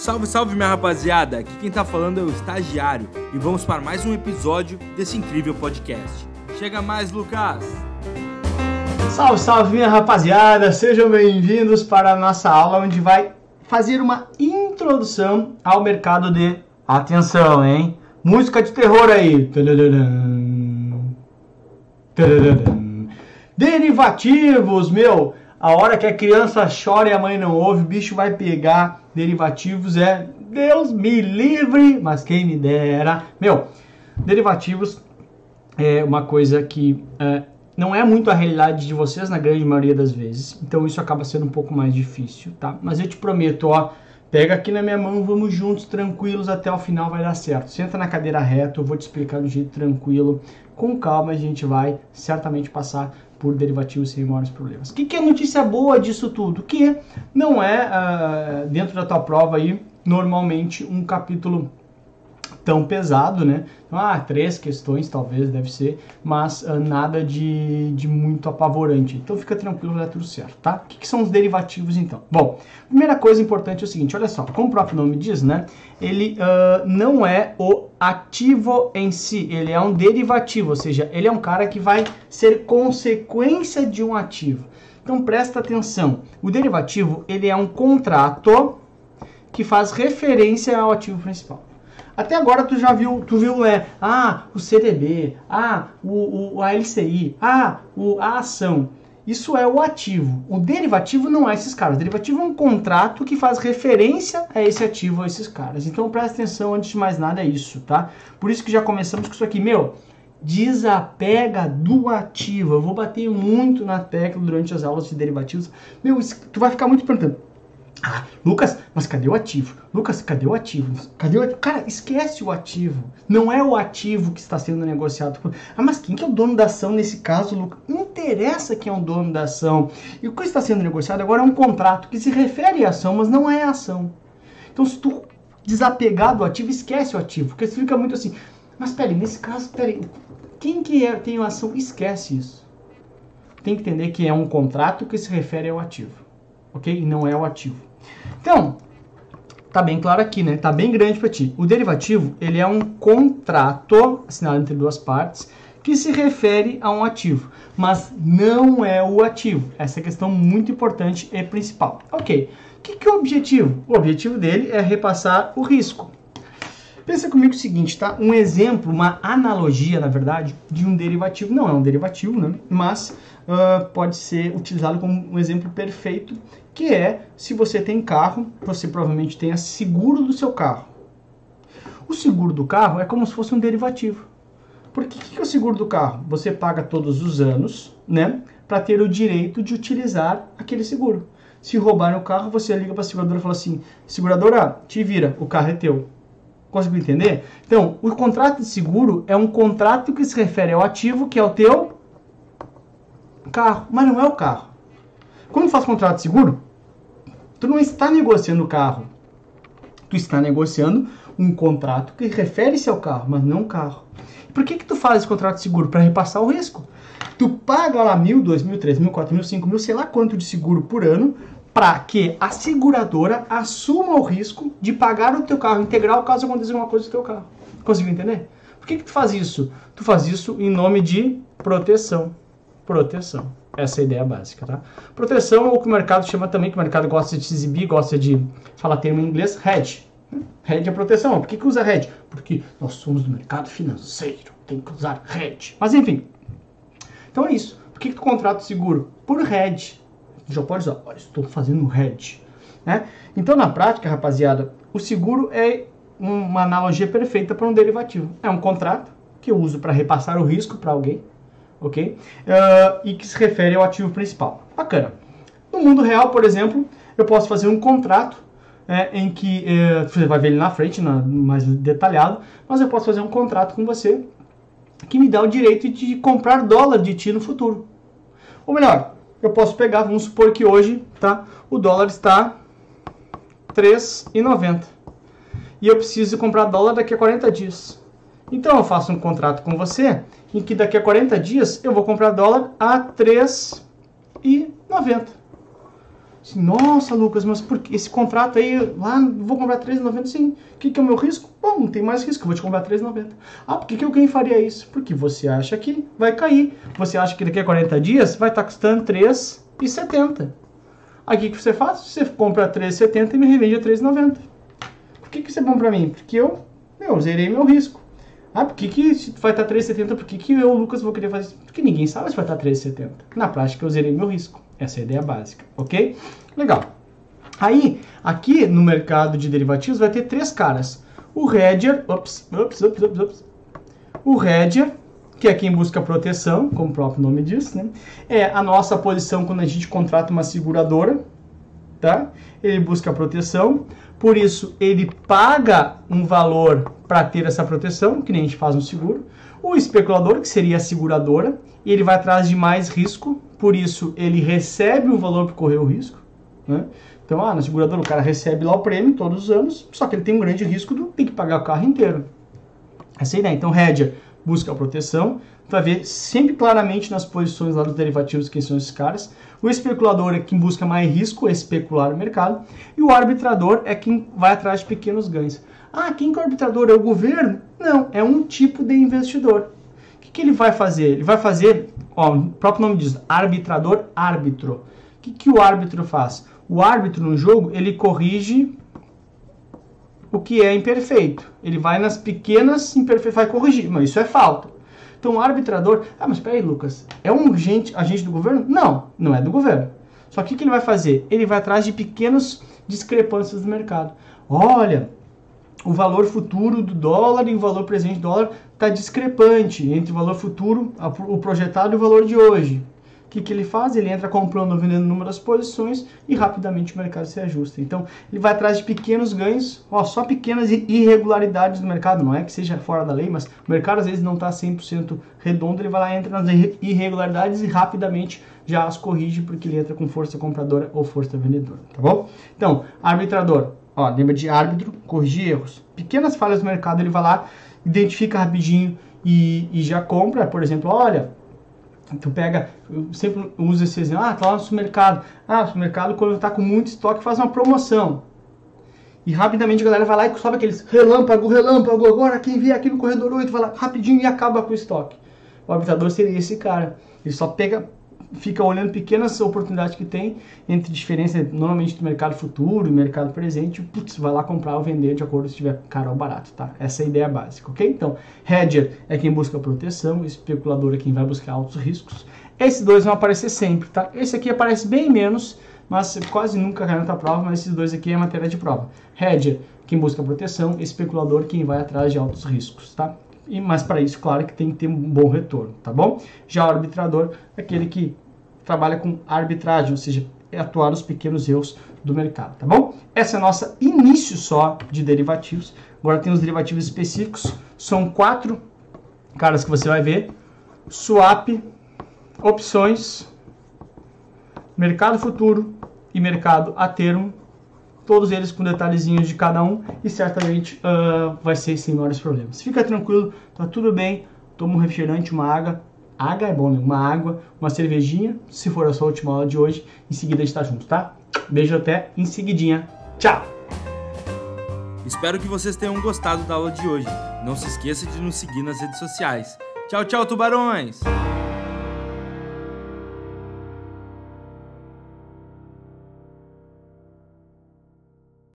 Salve, salve minha rapaziada! Aqui quem tá falando é o estagiário e vamos para mais um episódio desse incrível podcast. Chega mais, Lucas! Salve, salve minha rapaziada! Sejam bem-vindos para a nossa aula onde vai fazer uma introdução ao mercado de atenção, hein? Música de terror aí. Derivativos, meu. A hora que a criança chora e a mãe não ouve, o bicho vai pegar derivativos é Deus me livre, mas quem me dera. Meu, derivativos é uma coisa que é, não é muito a realidade de vocês na grande maioria das vezes, então isso acaba sendo um pouco mais difícil, tá? Mas eu te prometo, ó, pega aqui na minha mão, vamos juntos, tranquilos, até o final vai dar certo. Senta na cadeira reta, eu vou te explicar do jeito tranquilo, com calma a gente vai certamente passar por derivativos sem maiores problemas. O que, que é notícia boa disso tudo? Que não é, uh, dentro da tua prova aí, normalmente um capítulo tão pesado, né? Então, ah, três questões talvez deve ser, mas uh, nada de, de muito apavorante. Então fica tranquilo, vai dar tudo certo, tá? O que, que, são os derivativos então? Bom, primeira coisa importante é o seguinte, olha só, como o próprio nome diz, né? Ele uh, não é o ativo em si, ele é um derivativo, ou seja, ele é um cara que vai ser consequência de um ativo. Então presta atenção, o derivativo ele é um contrato que faz referência ao ativo principal. Até agora tu já viu, tu viu, é, ah, o CDB, ah, o, o, a LCI, ah, o, a ação. Isso é o ativo. O derivativo não é esses caras. O derivativo é um contrato que faz referência a esse ativo, a esses caras. Então presta atenção, antes de mais nada, é isso, tá? Por isso que já começamos com isso aqui. Meu, desapega do ativo. Eu vou bater muito na tecla durante as aulas de derivativos. Meu, tu vai ficar muito perguntando ah, Lucas, mas cadê o ativo? Lucas, cadê o ativo? Cadê o ativo? Cara, esquece o ativo. Não é o ativo que está sendo negociado. Ah, mas quem que é o dono da ação nesse caso, Lucas? Não interessa quem é o dono da ação. E o que está sendo negociado agora é um contrato que se refere à ação, mas não é a ação. Então, se tu desapegar do ativo, esquece o ativo. Porque fica muito assim, mas peraí, nesse caso, peraí, quem que é, tem a ação? Esquece isso. Tem que entender que é um contrato que se refere ao ativo. Ok? E não é o ativo. Então, tá bem claro aqui, né? Tá bem grande para ti. O derivativo, ele é um contrato assinado entre duas partes que se refere a um ativo, mas não é o ativo. Essa é a questão muito importante e principal. Ok, o que, que é o objetivo? O objetivo dele é repassar o risco. Pensa comigo o seguinte, tá? Um exemplo, uma analogia, na verdade, de um derivativo. Não é um derivativo, né? Mas uh, pode ser utilizado como um exemplo perfeito que é se você tem carro, você provavelmente tenha seguro do seu carro. O seguro do carro é como se fosse um derivativo. Porque o que é o seguro do carro? Você paga todos os anos, né, para ter o direito de utilizar aquele seguro. Se roubarem o carro, você liga para a seguradora e fala assim: seguradora, te vira, o carro é teu. Conseguiu entender? Então, o contrato de seguro é um contrato que se refere ao ativo que é o teu carro, mas não é o carro. Quando faz contrato de seguro, tu não está negociando o carro. Tu está negociando um contrato que refere-se ao carro, mas não o carro. Por que que tu faz esse contrato de seguro? Para repassar o risco. Tu paga lá mil, dois mil, três mil, quatro mil, cinco mil, sei lá quanto de seguro por ano, para que a seguradora assuma o risco de pagar o teu carro integral caso aconteça alguma coisa com o teu carro. Conseguiu entender? Por que, que tu faz isso? Tu faz isso em nome de proteção. Proteção. Essa é a ideia básica, tá? Proteção é o que o mercado chama também, que o mercado gosta de se exibir, gosta de falar termo em inglês, hedge. Hedge é proteção. Por que, que usa hedge? Porque nós somos do mercado financeiro, tem que usar hedge. Mas enfim, então é isso. Por que, que tu contrata seguro? Por hedge. Já pode usar, olha, estou fazendo hedge. Né? Então, na prática, rapaziada, o seguro é uma analogia perfeita para um derivativo. É um contrato que eu uso para repassar o risco para alguém ok? Uh, e que se refere ao ativo principal. Bacana. No mundo real, por exemplo, eu posso fazer um contrato é, em que é, você vai ver ele na frente, na, mais detalhado, mas eu posso fazer um contrato com você que me dá o direito de comprar dólar de ti no futuro. Ou melhor, eu posso pegar, vamos supor que hoje tá, o dólar está 3,90 e eu preciso comprar dólar daqui a 40 dias. Então eu faço um contrato com você em que daqui a 40 dias eu vou comprar dólar a 3,90. Assim, Nossa, Lucas, mas por que esse contrato aí, lá, vou comprar 3,90 sim. O que, que é o meu risco? Bom, não tem mais risco, eu vou te comprar 3,90. Ah, por que, que alguém faria isso? Porque você acha que vai cair. Você acha que daqui a 40 dias vai estar custando 3,70. Aí o que, que você faz? Você compra 3,70 e me revende a 3,90. Por que, que isso é bom pra mim? Porque eu, eu zerei meu risco. Ah, por que, que vai estar 3,70? Por que, que eu, Lucas, vou querer fazer isso? Porque ninguém sabe se vai estar 3,70. Na prática, eu zerei meu risco. Essa é a ideia básica, ok? Legal. Aí, aqui no mercado de derivativos vai ter três caras. O hedger, ups, ups, ups, ups. O hedger, que é quem busca proteção, como o próprio nome diz, né? É a nossa posição quando a gente contrata uma seguradora, tá? Ele busca proteção, por isso ele paga um valor para ter essa proteção, que nem a gente faz no seguro. O especulador, que seria a seguradora, ele vai atrás de mais risco, por isso ele recebe um valor para correr o risco. Né? Então, ah, na seguradora o cara recebe lá o prêmio todos os anos, só que ele tem um grande risco de ter que pagar o carro inteiro. Essa é a ideia. Então, Hedger busca proteção, vai ver sempre claramente nas posições lá dos derivativos quem são esses caras. O especulador é quem busca mais risco, especular o mercado. E o arbitrador é quem vai atrás de pequenos ganhos. Ah, quem que é o arbitrador? É o governo? Não, é um tipo de investidor. O que, que ele vai fazer? Ele vai fazer, ó, o próprio nome diz, arbitrador, árbitro. O que, que o árbitro faz? O árbitro no jogo, ele corrige o que é imperfeito. Ele vai nas pequenas imperfeições, vai corrigir, mas isso é falta. Então o arbitrador, ah, mas peraí, Lucas, é um agente, agente do governo? Não, não é do governo. Só que o que ele vai fazer? Ele vai atrás de pequenas discrepâncias do mercado. Olha, o valor futuro do dólar e o valor presente do dólar está discrepante entre o valor futuro, o projetado e o valor de hoje. O que, que ele faz? Ele entra comprando ou vendendo número posições e rapidamente o mercado se ajusta. Então, ele vai atrás de pequenos ganhos, ó, só pequenas irregularidades do mercado. Não é que seja fora da lei, mas o mercado às vezes não está 100% redondo. Ele vai lá, entra nas irregularidades e rapidamente já as corrige porque ele entra com força compradora ou força vendedora, tá bom? Então, arbitrador, ó, lembra de árbitro, corrigir erros. Pequenas falhas do mercado, ele vai lá, identifica rapidinho e, e já compra, por exemplo, olha, tu pega, eu sempre uso esse exemplo, ah, tá lá no supermercado. Ah, o supermercado quando tá com muito estoque faz uma promoção. E rapidamente a galera vai lá e sobe aqueles relâmpago, relâmpago, agora quem vier aqui no corredor 8 vai lá rapidinho e acaba com o estoque. O arbitrador seria esse cara. Ele só pega fica olhando pequenas oportunidades que tem entre diferença normalmente do mercado futuro e mercado presente, putz, vai lá comprar ou vender de acordo se estiver caro ou barato, tá? Essa é a ideia básica, ok? Então, hedger é quem busca proteção, especulador é quem vai buscar altos riscos. Esses dois vão aparecer sempre, tá? Esse aqui aparece bem menos, mas quase nunca cai na prova, mas esses dois aqui é matéria de prova. Hedger, quem busca proteção, especulador, quem vai atrás de altos riscos, tá? E, mas para isso, claro que tem que ter um bom retorno, tá bom? Já o arbitrador é aquele que trabalha com arbitragem, ou seja, é atuar os pequenos erros do mercado, tá bom? Essa é a nossa início só de derivativos. Agora tem os derivativos específicos, são quatro caras que você vai ver: swap, opções, mercado futuro e mercado a termo todos eles com detalhezinhos de cada um e certamente uh, vai ser sem maiores problemas. Fica tranquilo, tá tudo bem. Toma um refrigerante, uma água. Água é bom, né? Uma água, uma cervejinha, se for a sua última aula de hoje. Em seguida a gente tá junto, tá? Beijo até em seguidinha. Tchau! Espero que vocês tenham gostado da aula de hoje. Não se esqueça de nos seguir nas redes sociais. Tchau, tchau, tubarões!